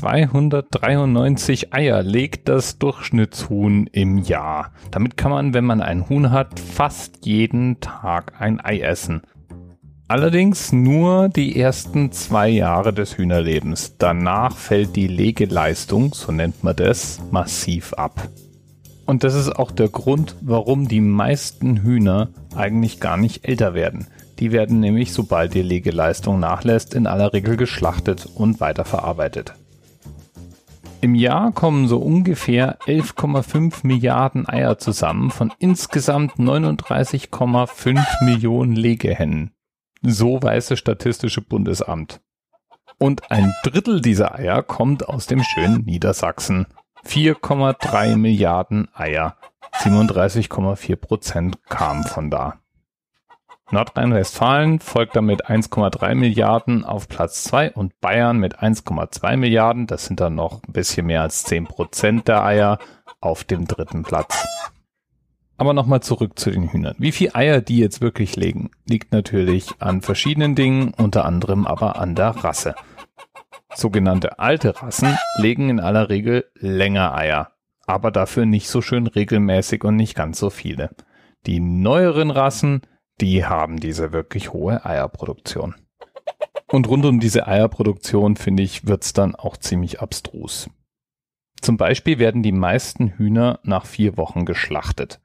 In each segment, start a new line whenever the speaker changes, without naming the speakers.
293 Eier legt das Durchschnittshuhn im Jahr. Damit kann man, wenn man ein Huhn hat, fast jeden Tag ein Ei essen. Allerdings nur die ersten zwei Jahre des Hühnerlebens. Danach fällt die Legeleistung, so nennt man das, massiv ab. Und das ist auch der Grund, warum die meisten Hühner eigentlich gar nicht älter werden. Die werden nämlich, sobald die Legeleistung nachlässt, in aller Regel geschlachtet und weiterverarbeitet. Im Jahr kommen so ungefähr 11,5 Milliarden Eier zusammen von insgesamt 39,5 Millionen Legehennen. So weiß das Statistische Bundesamt. Und ein Drittel dieser Eier kommt aus dem schönen Niedersachsen. 4,3 Milliarden Eier. 37,4 Prozent kamen von da. Nordrhein-Westfalen folgt damit 1,3 Milliarden auf Platz 2 und Bayern mit 1,2 Milliarden, das sind dann noch ein bisschen mehr als 10 Prozent der Eier, auf dem dritten Platz. Aber nochmal zurück zu den Hühnern. Wie viel Eier die jetzt wirklich legen, liegt natürlich an verschiedenen Dingen, unter anderem aber an der Rasse. Sogenannte alte Rassen legen in aller Regel länger Eier, aber dafür nicht so schön regelmäßig und nicht ganz so viele. Die neueren Rassen, die haben diese wirklich hohe Eierproduktion. Und rund um diese Eierproduktion, finde ich, wird's dann auch ziemlich abstrus. Zum Beispiel werden die meisten Hühner nach vier Wochen geschlachtet.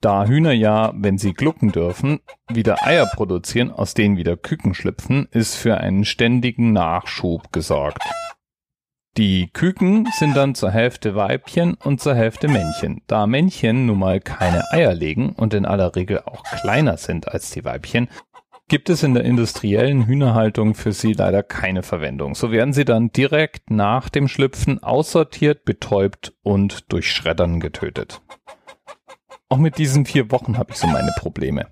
Da Hühner ja, wenn sie glucken dürfen, wieder Eier produzieren, aus denen wieder Küken schlüpfen, ist für einen ständigen Nachschub gesorgt. Die Küken sind dann zur Hälfte Weibchen und zur Hälfte Männchen. Da Männchen nun mal keine Eier legen und in aller Regel auch kleiner sind als die Weibchen, gibt es in der industriellen Hühnerhaltung für sie leider keine Verwendung. So werden sie dann direkt nach dem Schlüpfen aussortiert, betäubt und durch Schreddern getötet. Auch mit diesen vier Wochen habe ich so meine Probleme.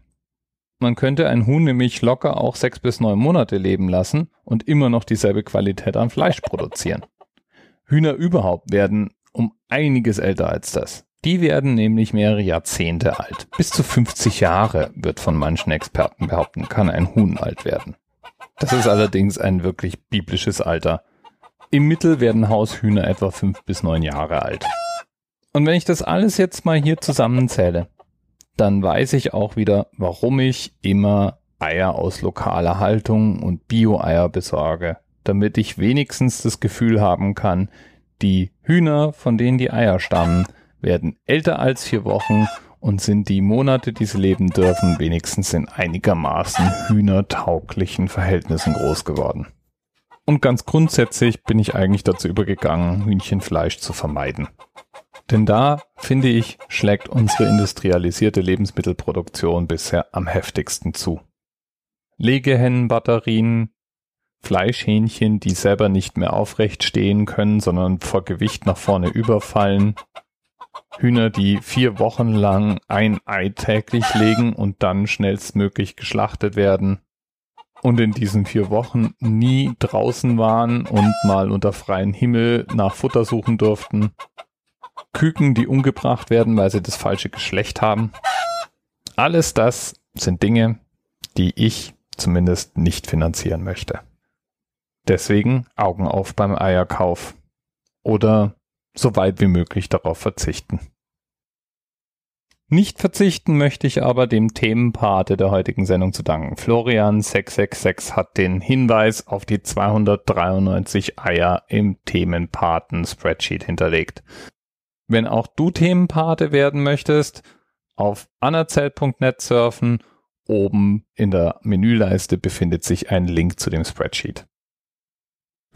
Man könnte ein Huhn nämlich locker auch sechs bis neun Monate leben lassen und immer noch dieselbe Qualität an Fleisch produzieren. Hühner überhaupt werden um einiges älter als das. Die werden nämlich mehrere Jahrzehnte alt. Bis zu 50 Jahre wird von manchen Experten behaupten, kann ein Huhn alt werden. Das ist allerdings ein wirklich biblisches Alter. Im Mittel werden Haushühner etwa fünf bis neun Jahre alt. Und wenn ich das alles jetzt mal hier zusammenzähle, dann weiß ich auch wieder, warum ich immer Eier aus lokaler Haltung und Bio-Eier besorge, damit ich wenigstens das Gefühl haben kann, die Hühner, von denen die Eier stammen, werden älter als vier Wochen und sind die Monate, die sie leben dürfen, wenigstens in einigermaßen hühnertauglichen Verhältnissen groß geworden. Und ganz grundsätzlich bin ich eigentlich dazu übergegangen, Hühnchenfleisch zu vermeiden. Denn da, finde ich, schlägt unsere industrialisierte Lebensmittelproduktion bisher am heftigsten zu. Legehennenbatterien, Fleischhähnchen, die selber nicht mehr aufrecht stehen können, sondern vor Gewicht nach vorne überfallen, Hühner, die vier Wochen lang ein Ei täglich legen und dann schnellstmöglich geschlachtet werden und in diesen vier Wochen nie draußen waren und mal unter freiem Himmel nach Futter suchen durften, Küken, die umgebracht werden, weil sie das falsche Geschlecht haben. Alles das sind Dinge, die ich zumindest nicht finanzieren möchte. Deswegen Augen auf beim Eierkauf oder so weit wie möglich darauf verzichten. Nicht verzichten möchte ich aber dem Themenpate der heutigen Sendung zu danken. Florian 666 hat den Hinweis auf die 293 Eier im Themenpaten Spreadsheet hinterlegt. Wenn auch du Themenpate werden möchtest, auf anerzählt.net surfen. Oben in der Menüleiste befindet sich ein Link zu dem Spreadsheet.